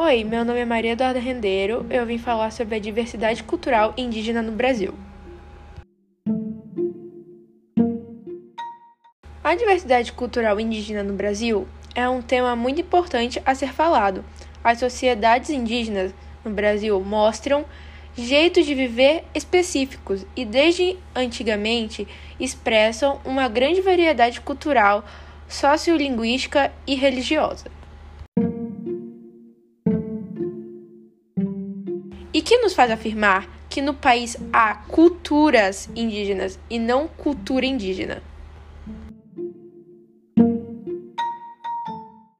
Oi, meu nome é Maria Eduarda Rendeiro. Eu vim falar sobre a diversidade cultural indígena no Brasil. A diversidade cultural indígena no Brasil é um tema muito importante a ser falado. As sociedades indígenas no Brasil mostram jeitos de viver específicos e, desde antigamente, expressam uma grande variedade cultural, sociolinguística e religiosa. E que nos faz afirmar que no país há culturas indígenas e não cultura indígena.